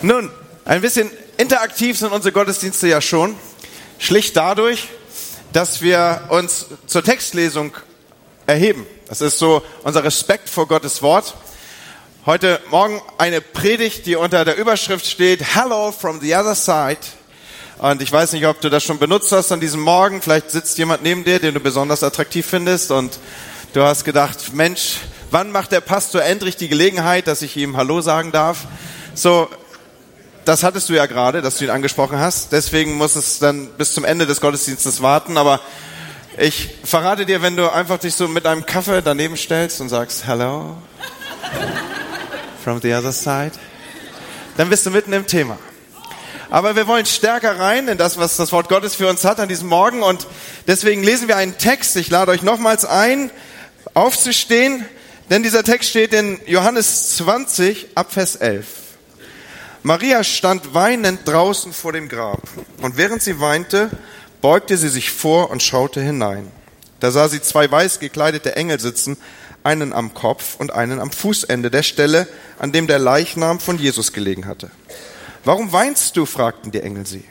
Nun, ein bisschen interaktiv sind unsere Gottesdienste ja schon. Schlicht dadurch, dass wir uns zur Textlesung erheben. Das ist so unser Respekt vor Gottes Wort. Heute Morgen eine Predigt, die unter der Überschrift steht, Hello from the other side. Und ich weiß nicht, ob du das schon benutzt hast an diesem Morgen. Vielleicht sitzt jemand neben dir, den du besonders attraktiv findest und du hast gedacht, Mensch, wann macht der Pastor endlich die Gelegenheit, dass ich ihm Hallo sagen darf? So, das hattest du ja gerade, dass du ihn angesprochen hast. Deswegen muss es dann bis zum Ende des Gottesdienstes warten. Aber ich verrate dir, wenn du einfach dich so mit einem Kaffee daneben stellst und sagst, hello, from the other side, dann bist du mitten im Thema. Aber wir wollen stärker rein in das, was das Wort Gottes für uns hat an diesem Morgen. Und deswegen lesen wir einen Text. Ich lade euch nochmals ein, aufzustehen. Denn dieser Text steht in Johannes 20 ab Vers 11. Maria stand weinend draußen vor dem Grab, und während sie weinte, beugte sie sich vor und schaute hinein. Da sah sie zwei weiß gekleidete Engel sitzen, einen am Kopf und einen am Fußende der Stelle, an dem der Leichnam von Jesus gelegen hatte. Warum weinst du? fragten die Engel sie.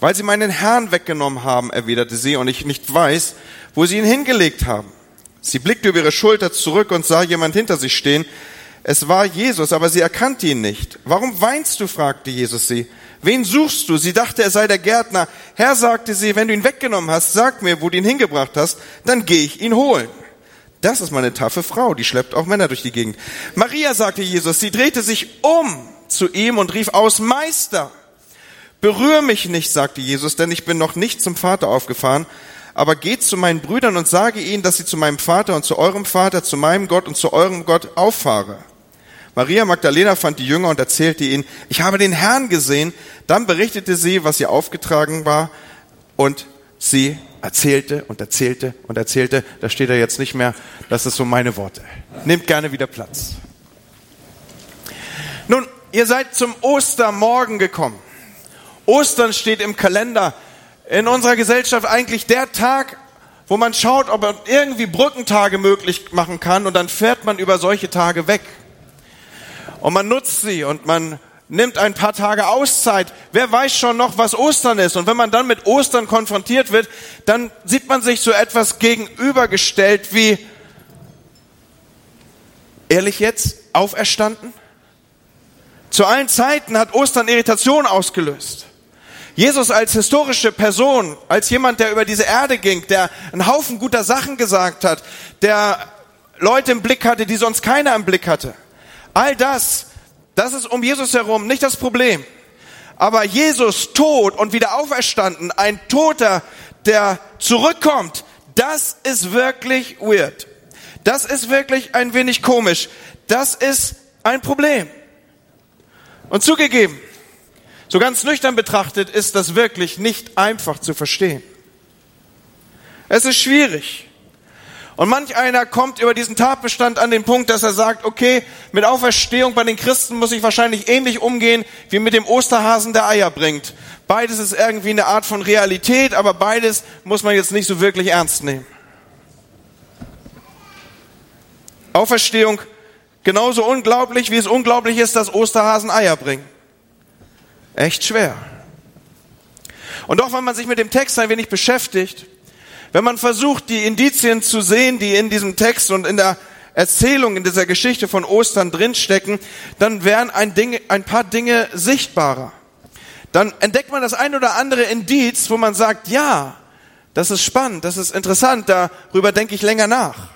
Weil sie meinen Herrn weggenommen haben, erwiderte sie, und ich nicht weiß, wo sie ihn hingelegt haben. Sie blickte über ihre Schulter zurück und sah jemand hinter sich stehen, es war Jesus, aber sie erkannte ihn nicht. Warum weinst du? fragte Jesus sie. Wen suchst du? Sie dachte, er sei der Gärtner. Herr, sagte sie, wenn du ihn weggenommen hast, sag mir, wo du ihn hingebracht hast, dann gehe ich ihn holen. Das ist meine taffe Frau, die schleppt auch Männer durch die Gegend. Maria, sagte Jesus, sie drehte sich um zu ihm und rief aus, Meister, berühr mich nicht, sagte Jesus, denn ich bin noch nicht zum Vater aufgefahren, aber geht zu meinen Brüdern und sage ihnen, dass sie zu meinem Vater und zu eurem Vater, zu meinem Gott und zu eurem Gott auffahre. Maria Magdalena fand die Jünger und erzählte ihnen, ich habe den Herrn gesehen. Dann berichtete sie, was ihr aufgetragen war und sie erzählte und erzählte und erzählte. Da steht er jetzt nicht mehr. Das ist so meine Worte. Nehmt gerne wieder Platz. Nun, ihr seid zum Ostermorgen gekommen. Ostern steht im Kalender in unserer Gesellschaft eigentlich der Tag, wo man schaut, ob man irgendwie Brückentage möglich machen kann und dann fährt man über solche Tage weg und man nutzt sie und man nimmt ein paar Tage Auszeit. Wer weiß schon noch, was Ostern ist? Und wenn man dann mit Ostern konfrontiert wird, dann sieht man sich so etwas gegenübergestellt wie, ehrlich jetzt, auferstanden? Zu allen Zeiten hat Ostern Irritation ausgelöst. Jesus als historische Person, als jemand, der über diese Erde ging, der einen Haufen guter Sachen gesagt hat, der Leute im Blick hatte, die sonst keiner im Blick hatte. All das, das ist um Jesus herum nicht das Problem. Aber Jesus tot und wieder auferstanden, ein Toter, der zurückkommt, das ist wirklich weird. Das ist wirklich ein wenig komisch. Das ist ein Problem. Und zugegeben, so ganz nüchtern betrachtet ist das wirklich nicht einfach zu verstehen. Es ist schwierig. Und manch einer kommt über diesen Tatbestand an den Punkt, dass er sagt, okay, mit Auferstehung bei den Christen muss ich wahrscheinlich ähnlich umgehen wie mit dem Osterhasen, der Eier bringt. Beides ist irgendwie eine Art von Realität, aber beides muss man jetzt nicht so wirklich ernst nehmen. Auferstehung genauso unglaublich, wie es unglaublich ist, dass Osterhasen Eier bringen. Echt schwer. Und doch, wenn man sich mit dem Text ein wenig beschäftigt, wenn man versucht, die Indizien zu sehen, die in diesem Text und in der Erzählung, in dieser Geschichte von Ostern drinstecken, dann wären ein, Ding, ein paar Dinge sichtbarer. Dann entdeckt man das ein oder andere Indiz, wo man sagt, ja, das ist spannend, das ist interessant, darüber denke ich länger nach.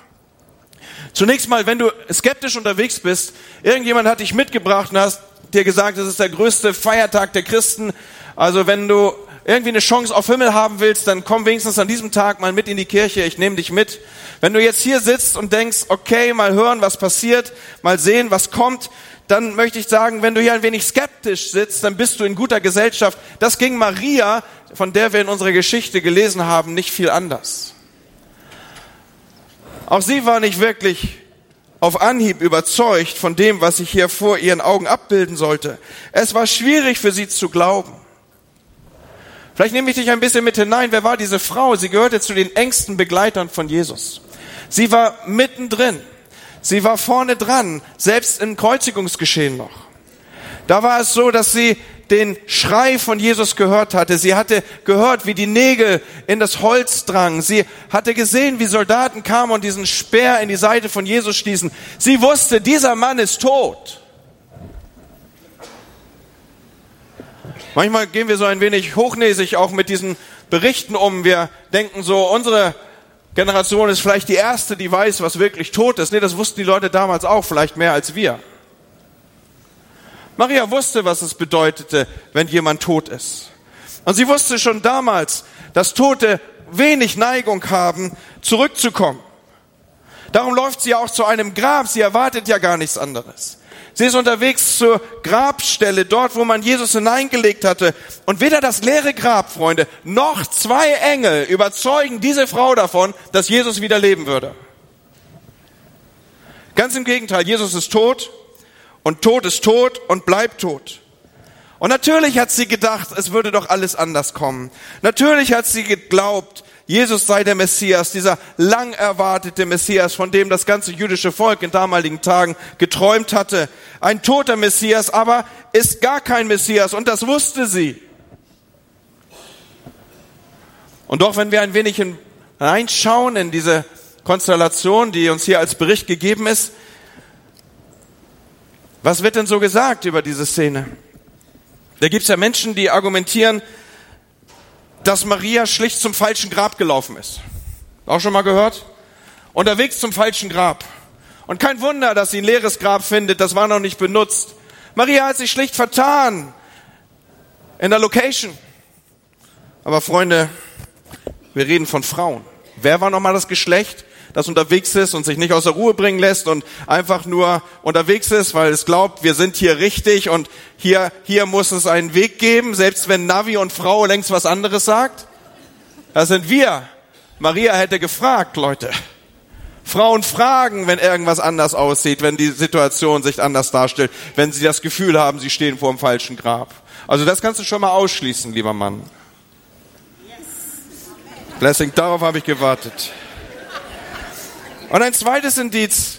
Zunächst mal, wenn du skeptisch unterwegs bist, irgendjemand hat dich mitgebracht und hast dir gesagt, das ist der größte Feiertag der Christen. Also wenn du irgendwie eine Chance auf Himmel haben willst, dann komm wenigstens an diesem Tag mal mit in die Kirche, ich nehme dich mit. Wenn du jetzt hier sitzt und denkst, okay, mal hören, was passiert, mal sehen, was kommt, dann möchte ich sagen, wenn du hier ein wenig skeptisch sitzt, dann bist du in guter Gesellschaft. Das ging Maria, von der wir in unserer Geschichte gelesen haben, nicht viel anders. Auch sie war nicht wirklich auf Anhieb überzeugt von dem, was sich hier vor ihren Augen abbilden sollte. Es war schwierig für sie zu glauben. Vielleicht nehme ich dich ein bisschen mit hinein. Wer war diese Frau? Sie gehörte zu den engsten Begleitern von Jesus. Sie war mittendrin. Sie war vorne dran, selbst im Kreuzigungsgeschehen noch. Da war es so, dass sie den Schrei von Jesus gehört hatte. Sie hatte gehört, wie die Nägel in das Holz drangen. Sie hatte gesehen, wie Soldaten kamen und diesen Speer in die Seite von Jesus stießen. Sie wusste, dieser Mann ist tot. Manchmal gehen wir so ein wenig hochnäsig auch mit diesen Berichten um. Wir denken so, unsere Generation ist vielleicht die erste, die weiß, was wirklich tot ist. Nee, das wussten die Leute damals auch, vielleicht mehr als wir. Maria wusste, was es bedeutete, wenn jemand tot ist. Und sie wusste schon damals, dass Tote wenig Neigung haben, zurückzukommen. Darum läuft sie auch zu einem Grab. Sie erwartet ja gar nichts anderes. Sie ist unterwegs zur Grabstelle, dort, wo man Jesus hineingelegt hatte. Und weder das leere Grab, Freunde, noch zwei Engel überzeugen diese Frau davon, dass Jesus wieder leben würde. Ganz im Gegenteil, Jesus ist tot und Tod ist tot und bleibt tot. Und natürlich hat sie gedacht, es würde doch alles anders kommen. Natürlich hat sie geglaubt, Jesus sei der Messias, dieser lang erwartete Messias, von dem das ganze jüdische Volk in damaligen Tagen geträumt hatte. Ein toter Messias, aber ist gar kein Messias und das wusste sie. Und doch, wenn wir ein wenig hineinschauen in diese Konstellation, die uns hier als Bericht gegeben ist, was wird denn so gesagt über diese Szene? Da gibt es ja Menschen, die argumentieren, dass Maria schlicht zum falschen Grab gelaufen ist. Auch schon mal gehört? Unterwegs zum falschen Grab. Und kein Wunder, dass sie ein leeres Grab findet, das war noch nicht benutzt. Maria hat sich schlicht vertan in der Location. Aber Freunde, wir reden von Frauen. Wer war nochmal das Geschlecht? Das unterwegs ist und sich nicht aus der Ruhe bringen lässt und einfach nur unterwegs ist, weil es glaubt, wir sind hier richtig und hier, hier muss es einen Weg geben, selbst wenn Navi und Frau längst was anderes sagt. Das sind wir. Maria hätte gefragt, Leute. Frauen fragen, wenn irgendwas anders aussieht, wenn die Situation sich anders darstellt, wenn sie das Gefühl haben, sie stehen vor dem falschen Grab. Also das kannst du schon mal ausschließen, lieber Mann. Blessing, darauf habe ich gewartet. Und ein zweites Indiz,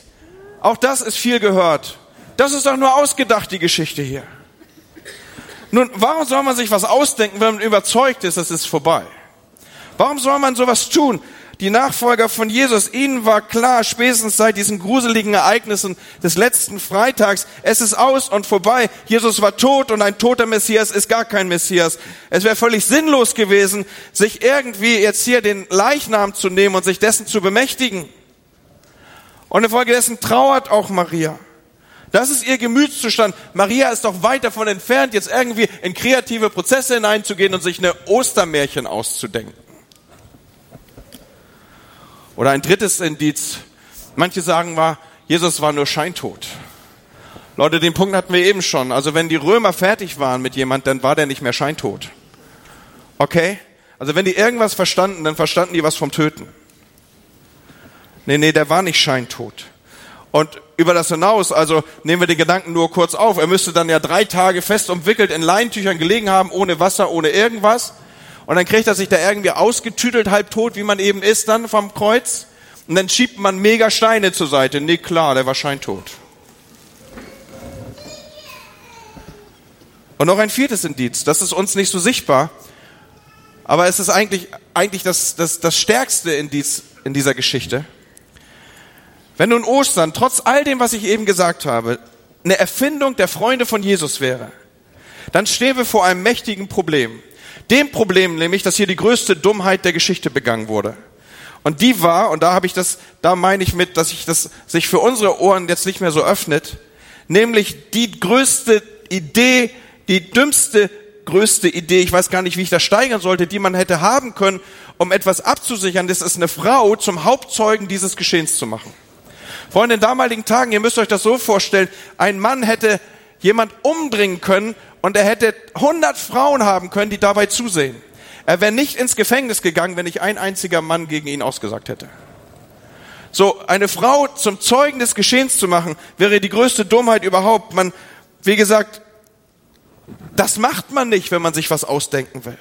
auch das ist viel gehört. Das ist doch nur ausgedacht, die Geschichte hier. Nun, warum soll man sich was ausdenken, wenn man überzeugt ist, es ist vorbei? Warum soll man sowas tun? Die Nachfolger von Jesus, ihnen war klar, spätestens seit diesen gruseligen Ereignissen des letzten Freitags, es ist aus und vorbei. Jesus war tot und ein toter Messias ist gar kein Messias. Es wäre völlig sinnlos gewesen, sich irgendwie jetzt hier den Leichnam zu nehmen und sich dessen zu bemächtigen. Und infolgedessen trauert auch Maria. Das ist ihr Gemütszustand. Maria ist doch weit davon entfernt, jetzt irgendwie in kreative Prozesse hineinzugehen und sich eine Ostermärchen auszudenken. Oder ein drittes Indiz. Manche sagen war, Jesus war nur scheintot. Leute, den Punkt hatten wir eben schon. Also wenn die Römer fertig waren mit jemand, dann war der nicht mehr scheintot. Okay? Also wenn die irgendwas verstanden, dann verstanden die was vom Töten. Nee, nee, der war nicht scheintot. Und über das hinaus, also nehmen wir den Gedanken nur kurz auf, er müsste dann ja drei Tage fest umwickelt in Leintüchern gelegen haben, ohne Wasser, ohne irgendwas. Und dann kriegt er sich da irgendwie ausgetütelt, halb tot, wie man eben ist dann vom Kreuz. Und dann schiebt man mega Steine zur Seite. Nee, klar, der war scheintot. Und noch ein viertes Indiz, das ist uns nicht so sichtbar, aber es ist eigentlich, eigentlich das, das, das stärkste Indiz in dieser Geschichte. Wenn nun Ostern, trotz all dem, was ich eben gesagt habe, eine Erfindung der Freunde von Jesus wäre, dann stehen wir vor einem mächtigen Problem. Dem Problem nämlich, dass hier die größte Dummheit der Geschichte begangen wurde. Und die war, und da habe ich das, da meine ich mit, dass sich das sich für unsere Ohren jetzt nicht mehr so öffnet, nämlich die größte Idee, die dümmste größte Idee, ich weiß gar nicht, wie ich das steigern sollte, die man hätte haben können, um etwas abzusichern, das ist eine Frau zum Hauptzeugen dieses Geschehens zu machen. Freunde, in damaligen Tagen, ihr müsst euch das so vorstellen, ein Mann hätte jemand umbringen können und er hätte 100 Frauen haben können, die dabei zusehen. Er wäre nicht ins Gefängnis gegangen, wenn nicht ein einziger Mann gegen ihn ausgesagt hätte. So, eine Frau zum Zeugen des Geschehens zu machen, wäre die größte Dummheit überhaupt. Man, wie gesagt, das macht man nicht, wenn man sich was ausdenken will.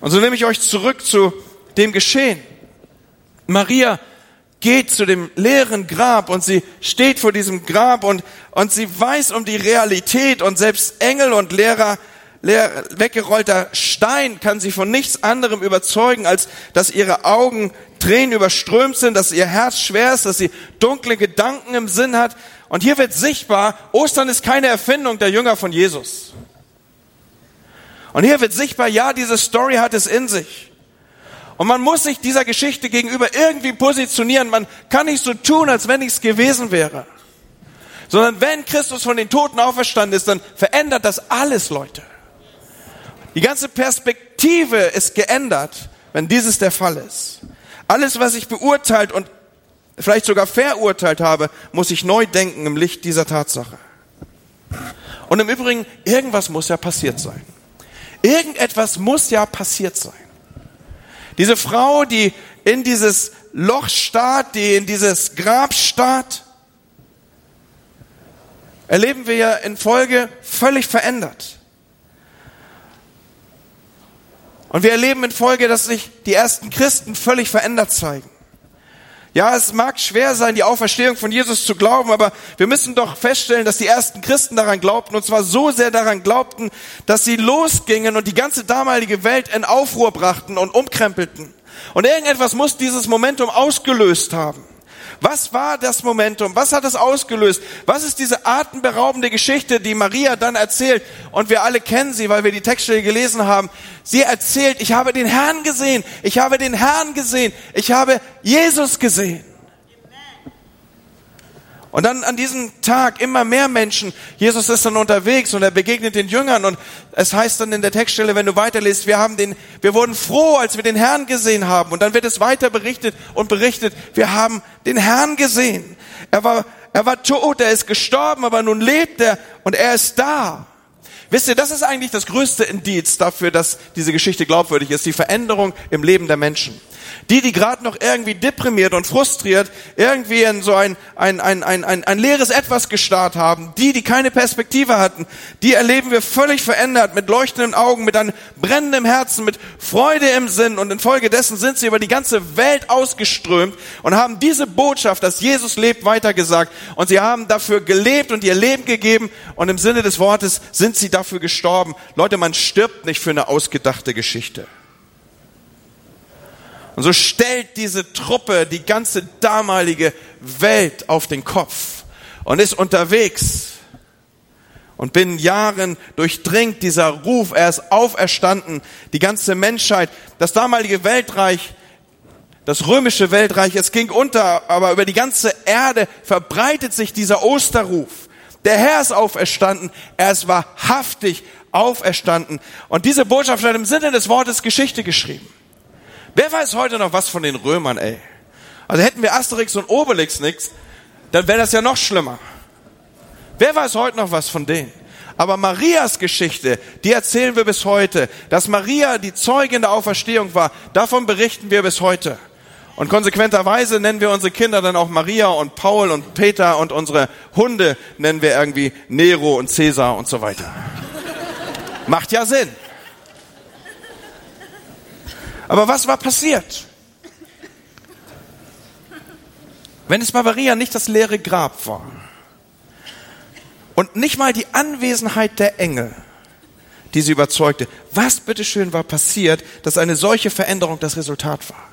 Und so nehme ich euch zurück zu dem Geschehen. Maria geht zu dem leeren Grab und sie steht vor diesem Grab und, und sie weiß um die Realität und selbst Engel und Lehrer, leer, weggerollter Stein kann sie von nichts anderem überzeugen, als dass ihre Augen Tränen überströmt sind, dass ihr Herz schwer ist, dass sie dunkle Gedanken im Sinn hat. Und hier wird sichtbar, Ostern ist keine Erfindung der Jünger von Jesus. Und hier wird sichtbar, ja, diese Story hat es in sich. Und man muss sich dieser Geschichte gegenüber irgendwie positionieren. Man kann nicht so tun, als wenn nichts gewesen wäre. Sondern wenn Christus von den Toten auferstanden ist, dann verändert das alles, Leute. Die ganze Perspektive ist geändert, wenn dieses der Fall ist. Alles, was ich beurteilt und vielleicht sogar verurteilt habe, muss ich neu denken im Licht dieser Tatsache. Und im Übrigen, irgendwas muss ja passiert sein. Irgendetwas muss ja passiert sein. Diese Frau, die in dieses Loch starrt, die in dieses Grab starrt, erleben wir ja in Folge völlig verändert. Und wir erleben in Folge, dass sich die ersten Christen völlig verändert zeigen. Ja, es mag schwer sein, die Auferstehung von Jesus zu glauben, aber wir müssen doch feststellen, dass die ersten Christen daran glaubten, und zwar so sehr daran glaubten, dass sie losgingen und die ganze damalige Welt in Aufruhr brachten und umkrempelten. Und irgendetwas muss dieses Momentum ausgelöst haben. Was war das Momentum? Was hat es ausgelöst? Was ist diese atemberaubende Geschichte, die Maria dann erzählt? Und wir alle kennen sie, weil wir die Textstelle gelesen haben. Sie erzählt, ich habe den Herrn gesehen, ich habe den Herrn gesehen, ich habe Jesus gesehen. Und dann an diesem Tag immer mehr Menschen. Jesus ist dann unterwegs und er begegnet den Jüngern und es heißt dann in der Textstelle, wenn du weiterliest, wir haben den, wir wurden froh, als wir den Herrn gesehen haben. Und dann wird es weiter berichtet und berichtet, wir haben den Herrn gesehen. Er war, er war tot, er ist gestorben, aber nun lebt er und er ist da. Wisst ihr, das ist eigentlich das größte Indiz dafür, dass diese Geschichte glaubwürdig ist, die Veränderung im Leben der Menschen. Die, die gerade noch irgendwie deprimiert und frustriert, irgendwie in so ein, ein, ein, ein, ein, ein leeres Etwas gestarrt haben, die, die keine Perspektive hatten, die erleben wir völlig verändert, mit leuchtenden Augen, mit einem brennenden Herzen, mit Freude im Sinn und infolgedessen sind sie über die ganze Welt ausgeströmt und haben diese Botschaft, dass Jesus lebt, weitergesagt und sie haben dafür gelebt und ihr Leben gegeben und im Sinne des Wortes sind sie dafür gestorben. Leute, man stirbt nicht für eine ausgedachte Geschichte. Und so stellt diese Truppe die ganze damalige Welt auf den Kopf und ist unterwegs. Und binnen Jahren durchdringt dieser Ruf, er ist auferstanden, die ganze Menschheit, das damalige Weltreich, das römische Weltreich, es ging unter, aber über die ganze Erde verbreitet sich dieser Osterruf. Der Herr ist auferstanden, er ist wahrhaftig auferstanden. Und diese Botschaft hat im Sinne des Wortes Geschichte geschrieben. Wer weiß heute noch was von den Römern, ey? Also hätten wir Asterix und Obelix nix, dann wäre das ja noch schlimmer. Wer weiß heute noch was von denen? Aber Marias Geschichte, die erzählen wir bis heute. Dass Maria die Zeugin der Auferstehung war, davon berichten wir bis heute. Und konsequenterweise nennen wir unsere Kinder dann auch Maria und Paul und Peter und unsere Hunde nennen wir irgendwie Nero und Cäsar und so weiter. Macht ja Sinn. Aber was war passiert? Wenn es bei Maria nicht das leere Grab war und nicht mal die Anwesenheit der Engel, die sie überzeugte, was bitteschön war passiert, dass eine solche Veränderung das Resultat war?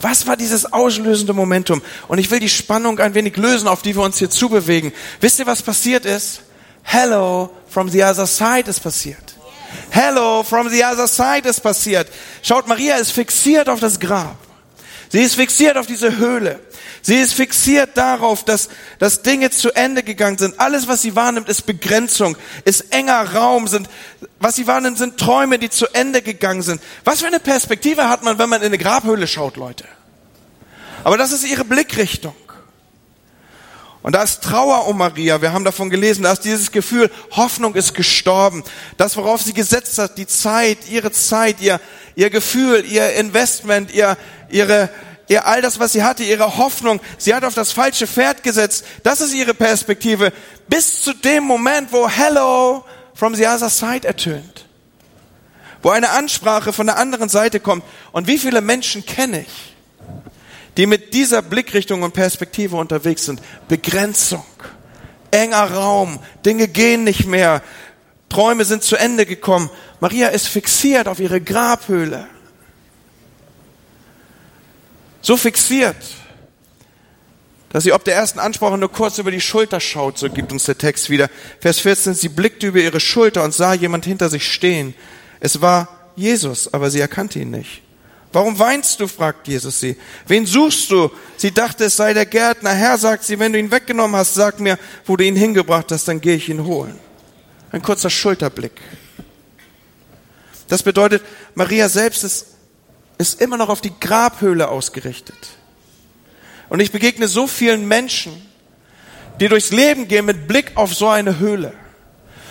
Was war dieses auslösende Momentum? Und ich will die Spannung ein wenig lösen, auf die wir uns hier zubewegen. Wisst ihr, was passiert ist? Hello from the other side ist passiert. Hello from the other side ist passiert. Schaut, Maria ist fixiert auf das Grab. Sie ist fixiert auf diese Höhle. Sie ist fixiert darauf, dass, dass Dinge zu Ende gegangen sind. Alles, was sie wahrnimmt, ist Begrenzung, ist enger Raum, sind, was sie wahrnimmt, sind Träume, die zu Ende gegangen sind. Was für eine Perspektive hat man, wenn man in eine Grabhöhle schaut, Leute? Aber das ist ihre Blickrichtung. Und da ist Trauer um Maria. Wir haben davon gelesen, da ist dieses Gefühl, Hoffnung ist gestorben. Das, worauf sie gesetzt hat, die Zeit, ihre Zeit, ihr, ihr Gefühl, ihr Investment, ihr, ihre, ihr all das, was sie hatte, ihre Hoffnung. Sie hat auf das falsche Pferd gesetzt. Das ist ihre Perspektive. Bis zu dem Moment, wo Hello from the other side ertönt. Wo eine Ansprache von der anderen Seite kommt. Und wie viele Menschen kenne ich, die mit dieser Blickrichtung und Perspektive unterwegs sind. Begrenzung, enger Raum, Dinge gehen nicht mehr, Träume sind zu Ende gekommen. Maria ist fixiert auf ihre Grabhöhle. So fixiert, dass sie ob der ersten Ansprache nur kurz über die Schulter schaut, so gibt uns der Text wieder. Vers 14, sie blickte über ihre Schulter und sah jemand hinter sich stehen. Es war Jesus, aber sie erkannte ihn nicht. Warum weinst du? fragt Jesus sie. Wen suchst du? Sie dachte, es sei der Gärtner. Herr, sagt sie, wenn du ihn weggenommen hast, sag mir, wo du ihn hingebracht hast, dann gehe ich ihn holen. Ein kurzer Schulterblick. Das bedeutet, Maria selbst ist, ist immer noch auf die Grabhöhle ausgerichtet. Und ich begegne so vielen Menschen, die durchs Leben gehen mit Blick auf so eine Höhle.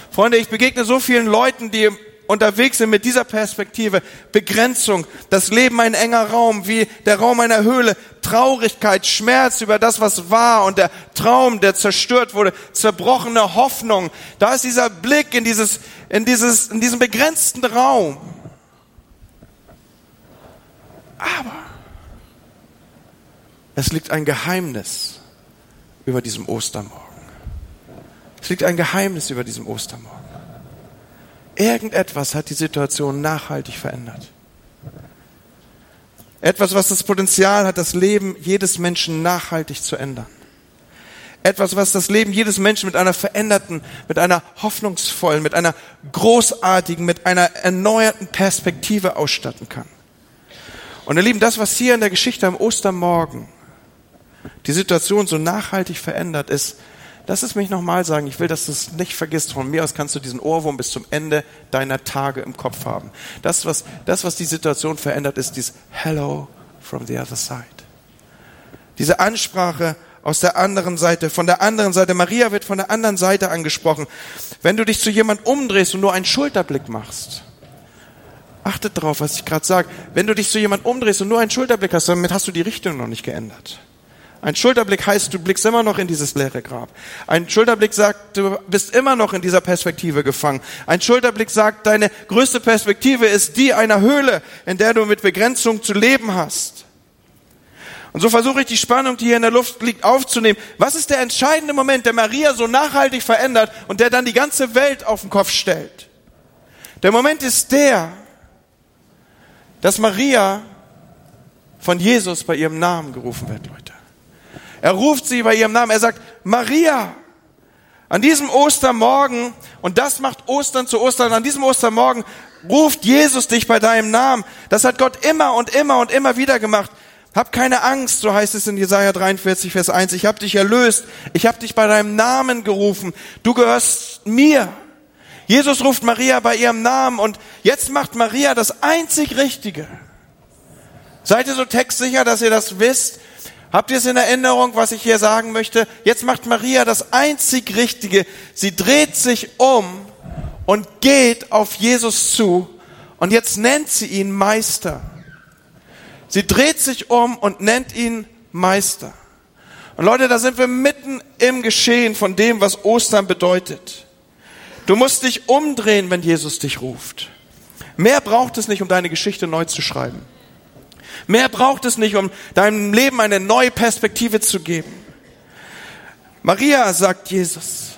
Freunde, ich begegne so vielen Leuten, die unterwegs sind mit dieser Perspektive, Begrenzung, das Leben ein enger Raum, wie der Raum einer Höhle, Traurigkeit, Schmerz über das, was war und der Traum, der zerstört wurde, zerbrochene Hoffnung. Da ist dieser Blick in dieses, in dieses, in diesem begrenzten Raum. Aber es liegt ein Geheimnis über diesem Ostermorgen. Es liegt ein Geheimnis über diesem Ostermorgen. Irgendetwas hat die Situation nachhaltig verändert. Etwas, was das Potenzial hat, das Leben jedes Menschen nachhaltig zu ändern. Etwas, was das Leben jedes Menschen mit einer veränderten, mit einer hoffnungsvollen, mit einer großartigen, mit einer erneuerten Perspektive ausstatten kann. Und ihr Lieben, das, was hier in der Geschichte am Ostermorgen die Situation so nachhaltig verändert, ist, Lass es mich nochmal sagen. Ich will, dass du es nicht vergisst. Von mir aus kannst du diesen Ohrwurm bis zum Ende deiner Tage im Kopf haben. Das, was, das, was die Situation verändert, ist dieses Hello from the other side. Diese Ansprache aus der anderen Seite, von der anderen Seite. Maria wird von der anderen Seite angesprochen. Wenn du dich zu jemand umdrehst und nur einen Schulterblick machst, achtet drauf, was ich gerade sage. Wenn du dich zu jemand umdrehst und nur einen Schulterblick hast, damit hast du die Richtung noch nicht geändert. Ein Schulterblick heißt, du blickst immer noch in dieses leere Grab. Ein Schulterblick sagt, du bist immer noch in dieser Perspektive gefangen. Ein Schulterblick sagt, deine größte Perspektive ist die einer Höhle, in der du mit Begrenzung zu leben hast. Und so versuche ich die Spannung, die hier in der Luft liegt, aufzunehmen. Was ist der entscheidende Moment, der Maria so nachhaltig verändert und der dann die ganze Welt auf den Kopf stellt? Der Moment ist der, dass Maria von Jesus bei ihrem Namen gerufen wird, Leute. Er ruft sie bei ihrem Namen. Er sagt, Maria. An diesem Ostermorgen, und das macht Ostern zu Ostern, an diesem Ostermorgen ruft Jesus dich bei deinem Namen. Das hat Gott immer und immer und immer wieder gemacht. Hab keine Angst, so heißt es in Jesaja 43, Vers 1. Ich habe dich erlöst. Ich habe dich bei deinem Namen gerufen. Du gehörst mir. Jesus ruft Maria bei ihrem Namen und jetzt macht Maria das einzig Richtige. Seid ihr so textsicher, dass ihr das wisst? Habt ihr es in Erinnerung, was ich hier sagen möchte? Jetzt macht Maria das einzig Richtige. Sie dreht sich um und geht auf Jesus zu. Und jetzt nennt sie ihn Meister. Sie dreht sich um und nennt ihn Meister. Und Leute, da sind wir mitten im Geschehen von dem, was Ostern bedeutet. Du musst dich umdrehen, wenn Jesus dich ruft. Mehr braucht es nicht, um deine Geschichte neu zu schreiben. Mehr braucht es nicht, um deinem Leben eine neue Perspektive zu geben. Maria sagt Jesus.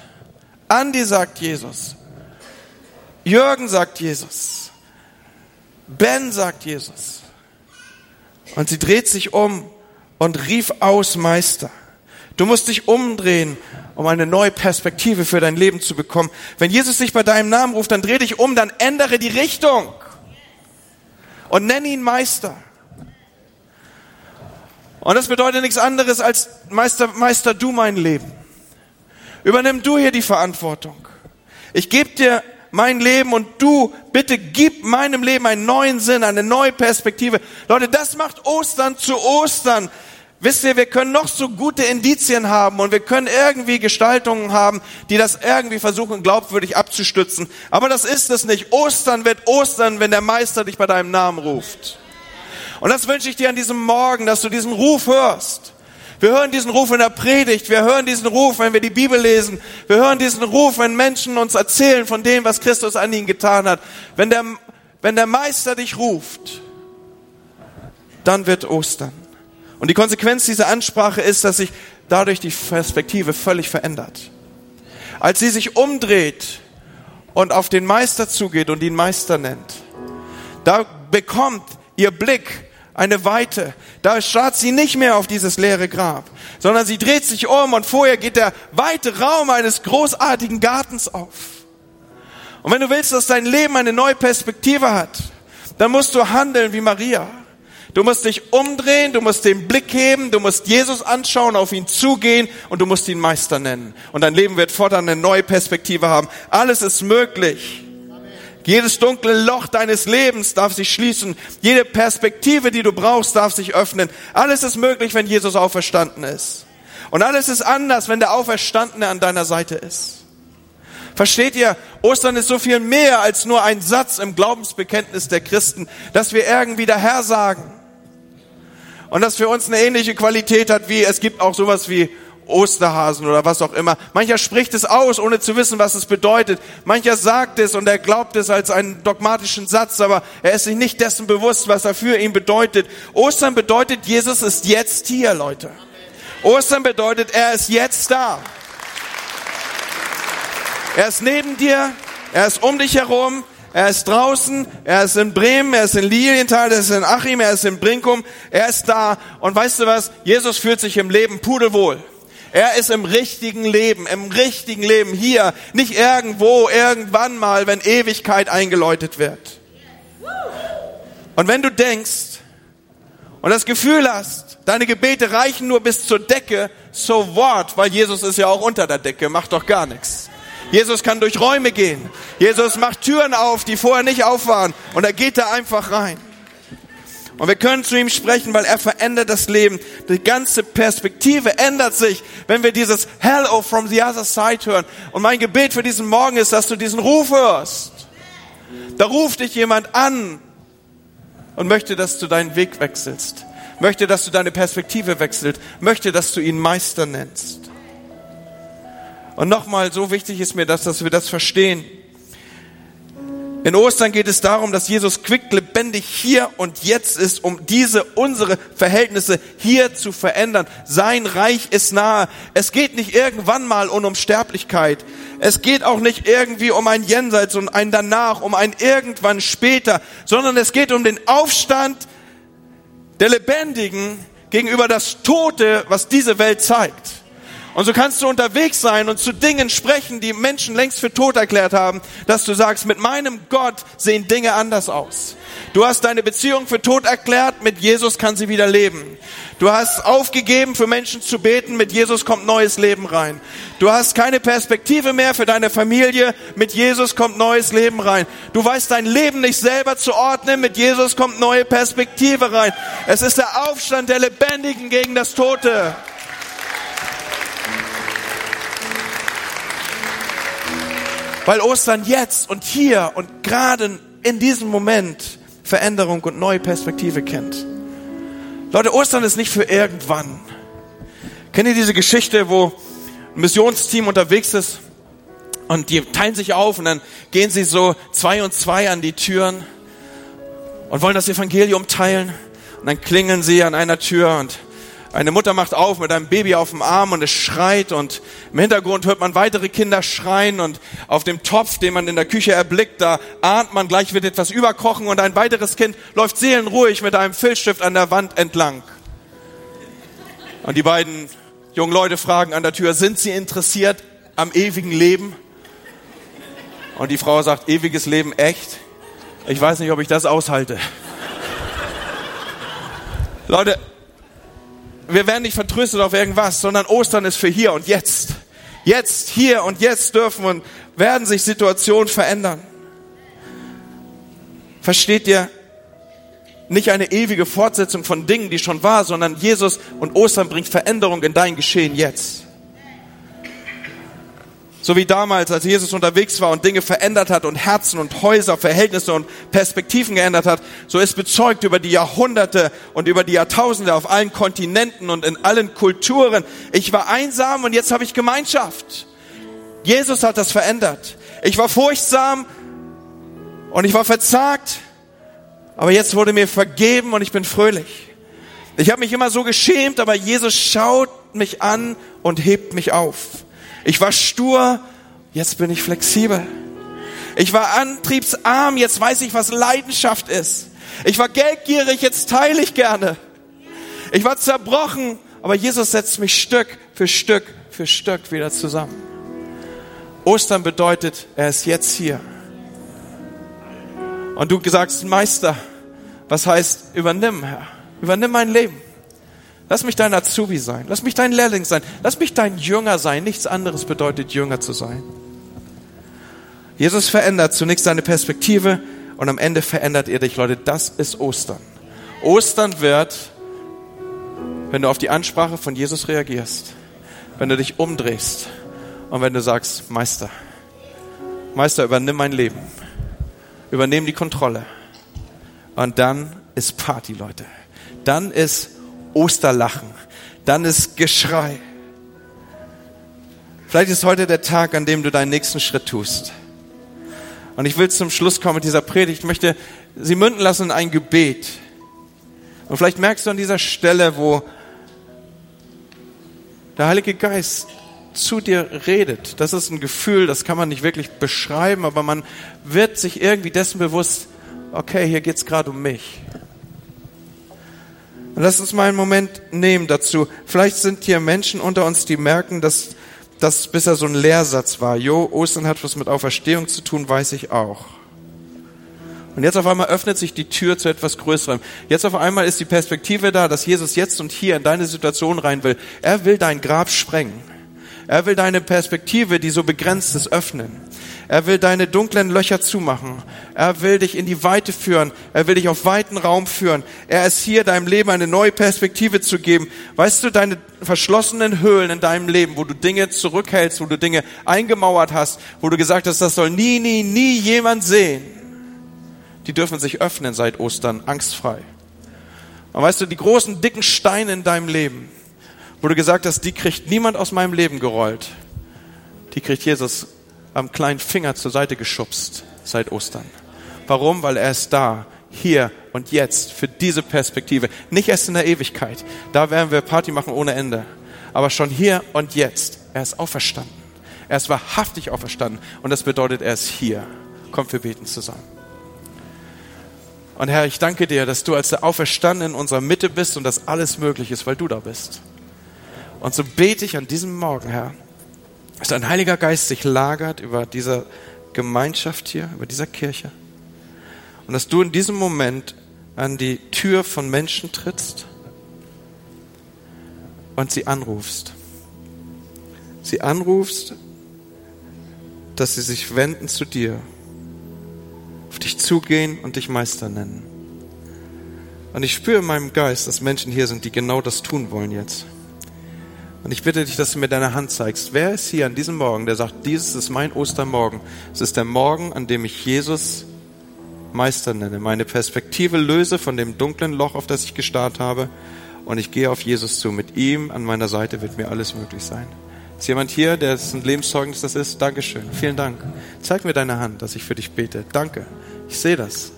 Andi sagt Jesus. Jürgen sagt Jesus. Ben sagt Jesus. Und sie dreht sich um und rief aus, Meister. Du musst dich umdrehen, um eine neue Perspektive für dein Leben zu bekommen. Wenn Jesus dich bei deinem Namen ruft, dann dreh dich um, dann ändere die Richtung und nenne ihn Meister. Und das bedeutet nichts anderes als Meister, Meister, du mein Leben. Übernimm du hier die Verantwortung. Ich gebe dir mein Leben und du bitte gib meinem Leben einen neuen Sinn, eine neue Perspektive. Leute, das macht Ostern zu Ostern. Wisst ihr, wir können noch so gute Indizien haben und wir können irgendwie Gestaltungen haben, die das irgendwie versuchen, glaubwürdig abzustützen. Aber das ist es nicht. Ostern wird Ostern, wenn der Meister dich bei deinem Namen ruft. Und das wünsche ich dir an diesem Morgen, dass du diesen Ruf hörst. Wir hören diesen Ruf in der Predigt, wir hören diesen Ruf, wenn wir die Bibel lesen, wir hören diesen Ruf, wenn Menschen uns erzählen von dem, was Christus an ihnen getan hat. Wenn der, wenn der Meister dich ruft, dann wird Ostern. Und die Konsequenz dieser Ansprache ist, dass sich dadurch die Perspektive völlig verändert. Als sie sich umdreht und auf den Meister zugeht und ihn Meister nennt, da bekommt ihr Blick eine Weite. Da schaut sie nicht mehr auf dieses leere Grab, sondern sie dreht sich um und vorher geht der weite Raum eines großartigen Gartens auf. Und wenn du willst, dass dein Leben eine neue Perspektive hat, dann musst du handeln wie Maria. Du musst dich umdrehen, du musst den Blick heben, du musst Jesus anschauen, auf ihn zugehen und du musst ihn Meister nennen. Und dein Leben wird fortan eine neue Perspektive haben. Alles ist möglich. Jedes dunkle Loch deines Lebens darf sich schließen. Jede Perspektive, die du brauchst, darf sich öffnen. Alles ist möglich, wenn Jesus auferstanden ist. Und alles ist anders, wenn der Auferstandene an deiner Seite ist. Versteht ihr? Ostern ist so viel mehr als nur ein Satz im Glaubensbekenntnis der Christen, dass wir irgendwie daher sagen. Und das für uns eine ähnliche Qualität hat wie, es gibt auch sowas wie Osterhasen oder was auch immer. Mancher spricht es aus, ohne zu wissen, was es bedeutet. Mancher sagt es und er glaubt es als einen dogmatischen Satz, aber er ist sich nicht dessen bewusst, was er für ihn bedeutet. Ostern bedeutet, Jesus ist jetzt hier, Leute. Ostern bedeutet, er ist jetzt da. Er ist neben dir, er ist um dich herum, er ist draußen, er ist in Bremen, er ist in Lilienthal, er ist in Achim, er ist in Brinkum, er ist da. Und weißt du was? Jesus fühlt sich im Leben pudelwohl. Er ist im richtigen Leben, im richtigen Leben hier, nicht irgendwo, irgendwann mal, wenn Ewigkeit eingeläutet wird. Und wenn du denkst und das Gefühl hast, deine Gebete reichen nur bis zur Decke, so what, weil Jesus ist ja auch unter der Decke, macht doch gar nichts. Jesus kann durch Räume gehen. Jesus macht Türen auf, die vorher nicht auf waren. Und er geht da einfach rein. Und wir können zu ihm sprechen, weil er verändert das Leben. Die ganze Perspektive ändert sich, wenn wir dieses Hello from the other side hören. Und mein Gebet für diesen Morgen ist, dass du diesen Ruf hörst. Da ruft dich jemand an und möchte, dass du deinen Weg wechselst. Möchte, dass du deine Perspektive wechselst. Möchte, dass du ihn Meister nennst. Und nochmal, so wichtig ist mir das, dass wir das verstehen. In Ostern geht es darum, dass Jesus quick lebendig hier und jetzt ist, um diese, unsere Verhältnisse hier zu verändern. Sein Reich ist nahe. Es geht nicht irgendwann mal um Unsterblichkeit. Es geht auch nicht irgendwie um ein Jenseits und ein Danach, um ein Irgendwann später, sondern es geht um den Aufstand der Lebendigen gegenüber das Tote, was diese Welt zeigt. Und so kannst du unterwegs sein und zu Dingen sprechen, die Menschen längst für tot erklärt haben, dass du sagst, mit meinem Gott sehen Dinge anders aus. Du hast deine Beziehung für tot erklärt, mit Jesus kann sie wieder leben. Du hast aufgegeben, für Menschen zu beten, mit Jesus kommt neues Leben rein. Du hast keine Perspektive mehr für deine Familie, mit Jesus kommt neues Leben rein. Du weißt dein Leben nicht selber zu ordnen, mit Jesus kommt neue Perspektive rein. Es ist der Aufstand der Lebendigen gegen das Tote. Weil Ostern jetzt und hier und gerade in diesem Moment Veränderung und neue Perspektive kennt. Leute, Ostern ist nicht für irgendwann. Kennt ihr diese Geschichte, wo ein Missionsteam unterwegs ist und die teilen sich auf und dann gehen sie so zwei und zwei an die Türen und wollen das Evangelium teilen und dann klingeln sie an einer Tür und eine Mutter macht auf mit einem Baby auf dem Arm und es schreit und im Hintergrund hört man weitere Kinder schreien und auf dem Topf, den man in der Küche erblickt, da ahnt man, gleich wird etwas überkochen und ein weiteres Kind läuft seelenruhig mit einem Filzstift an der Wand entlang. Und die beiden jungen Leute fragen an der Tür, sind sie interessiert am ewigen Leben? Und die Frau sagt, ewiges Leben echt? Ich weiß nicht, ob ich das aushalte. Leute, wir werden nicht vertröstet auf irgendwas, sondern Ostern ist für hier und jetzt. Jetzt, hier und jetzt dürfen und werden sich Situationen verändern. Versteht ihr? Nicht eine ewige Fortsetzung von Dingen, die schon war, sondern Jesus und Ostern bringt Veränderung in dein Geschehen jetzt. So wie damals, als Jesus unterwegs war und Dinge verändert hat und Herzen und Häuser, Verhältnisse und Perspektiven geändert hat, so ist bezeugt über die Jahrhunderte und über die Jahrtausende auf allen Kontinenten und in allen Kulturen. Ich war einsam und jetzt habe ich Gemeinschaft. Jesus hat das verändert. Ich war furchtsam und ich war verzagt, aber jetzt wurde mir vergeben und ich bin fröhlich. Ich habe mich immer so geschämt, aber Jesus schaut mich an und hebt mich auf. Ich war stur, jetzt bin ich flexibel. Ich war antriebsarm, jetzt weiß ich, was Leidenschaft ist. Ich war geldgierig, jetzt teile ich gerne. Ich war zerbrochen, aber Jesus setzt mich Stück für Stück für Stück wieder zusammen. Ostern bedeutet, er ist jetzt hier. Und du sagst, Meister, was heißt übernimm, Herr? Übernimm mein Leben. Lass mich dein Azubi sein. Lass mich dein Lehrling sein. Lass mich dein Jünger sein. Nichts anderes bedeutet Jünger zu sein. Jesus verändert zunächst seine Perspektive und am Ende verändert er dich, Leute. Das ist Ostern. Ostern wird, wenn du auf die Ansprache von Jesus reagierst, wenn du dich umdrehst und wenn du sagst, Meister, Meister, übernimm mein Leben. Übernimm die Kontrolle. Und dann ist Party, Leute. Dann ist Osterlachen. Dann ist Geschrei. Vielleicht ist heute der Tag, an dem du deinen nächsten Schritt tust. Und ich will zum Schluss kommen mit dieser Predigt. Ich möchte sie münden lassen in ein Gebet. Und vielleicht merkst du an dieser Stelle, wo der Heilige Geist zu dir redet. Das ist ein Gefühl, das kann man nicht wirklich beschreiben, aber man wird sich irgendwie dessen bewusst, okay, hier geht's gerade um mich. Und lass uns mal einen Moment nehmen dazu. Vielleicht sind hier Menschen unter uns, die merken, dass das bisher so ein Lehrsatz war. Jo, Ostern hat was mit Auferstehung zu tun, weiß ich auch. Und jetzt auf einmal öffnet sich die Tür zu etwas Größerem. Jetzt auf einmal ist die Perspektive da, dass Jesus jetzt und hier in deine Situation rein will. Er will dein Grab sprengen. Er will deine Perspektive, die so begrenzt ist, öffnen. Er will deine dunklen Löcher zumachen. Er will dich in die Weite führen. Er will dich auf weiten Raum führen. Er ist hier, deinem Leben eine neue Perspektive zu geben. Weißt du, deine verschlossenen Höhlen in deinem Leben, wo du Dinge zurückhältst, wo du Dinge eingemauert hast, wo du gesagt hast, das soll nie, nie, nie jemand sehen, die dürfen sich öffnen seit Ostern, angstfrei. Und weißt du, die großen, dicken Steine in deinem Leben, wo du gesagt hast, die kriegt niemand aus meinem Leben gerollt. Die kriegt Jesus am kleinen Finger zur Seite geschubst seit Ostern. Warum? Weil er ist da, hier und jetzt, für diese Perspektive. Nicht erst in der Ewigkeit. Da werden wir Party machen ohne Ende. Aber schon hier und jetzt. Er ist auferstanden. Er ist wahrhaftig auferstanden. Und das bedeutet, er ist hier. Kommt, wir beten zusammen. Und Herr, ich danke dir, dass du als der Auferstandene in unserer Mitte bist und dass alles möglich ist, weil du da bist. Und so bete ich an diesem Morgen, Herr, dass dein Heiliger Geist sich lagert über dieser Gemeinschaft hier, über dieser Kirche. Und dass du in diesem Moment an die Tür von Menschen trittst und sie anrufst. Sie anrufst, dass sie sich wenden zu dir, auf dich zugehen und dich Meister nennen. Und ich spüre in meinem Geist, dass Menschen hier sind, die genau das tun wollen jetzt. Und ich bitte dich, dass du mir deine Hand zeigst. Wer ist hier an diesem Morgen, der sagt, dieses ist mein Ostermorgen. Es ist der Morgen, an dem ich Jesus Meister nenne, meine Perspektive löse von dem dunklen Loch, auf das ich gestarrt habe, und ich gehe auf Jesus zu. Mit ihm an meiner Seite wird mir alles möglich sein. Ist jemand hier, der ein Lebenszeugnis das ist? Dankeschön. Vielen Dank. Zeig mir deine Hand, dass ich für dich bete. Danke. Ich sehe das.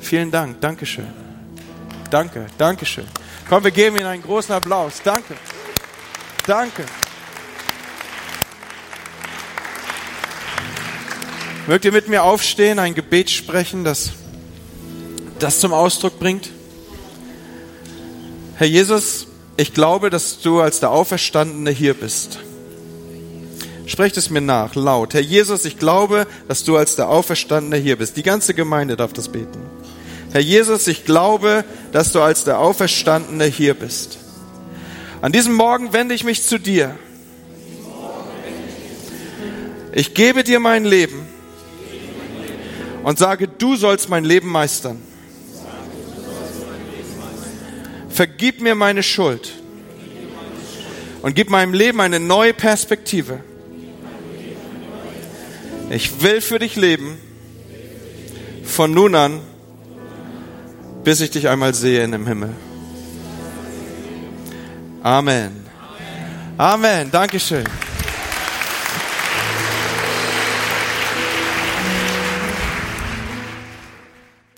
Vielen Dank. Dankeschön. Danke. Dankeschön. Komm, wir geben ihm einen großen Applaus. Danke. Danke. Mögt ihr mit mir aufstehen, ein Gebet sprechen, das das zum Ausdruck bringt? Herr Jesus, ich glaube, dass du als der Auferstandene hier bist. Sprecht es mir nach, laut. Herr Jesus, ich glaube, dass du als der Auferstandene hier bist. Die ganze Gemeinde darf das beten. Herr Jesus, ich glaube, dass du als der Auferstandene hier bist. An diesem Morgen wende ich mich zu dir. Ich gebe dir mein Leben und sage, du sollst mein Leben meistern. Vergib mir meine Schuld und gib meinem Leben eine neue Perspektive. Ich will für dich leben, von nun an, bis ich dich einmal sehe in dem Himmel. Amen. Amen. Dankeschön.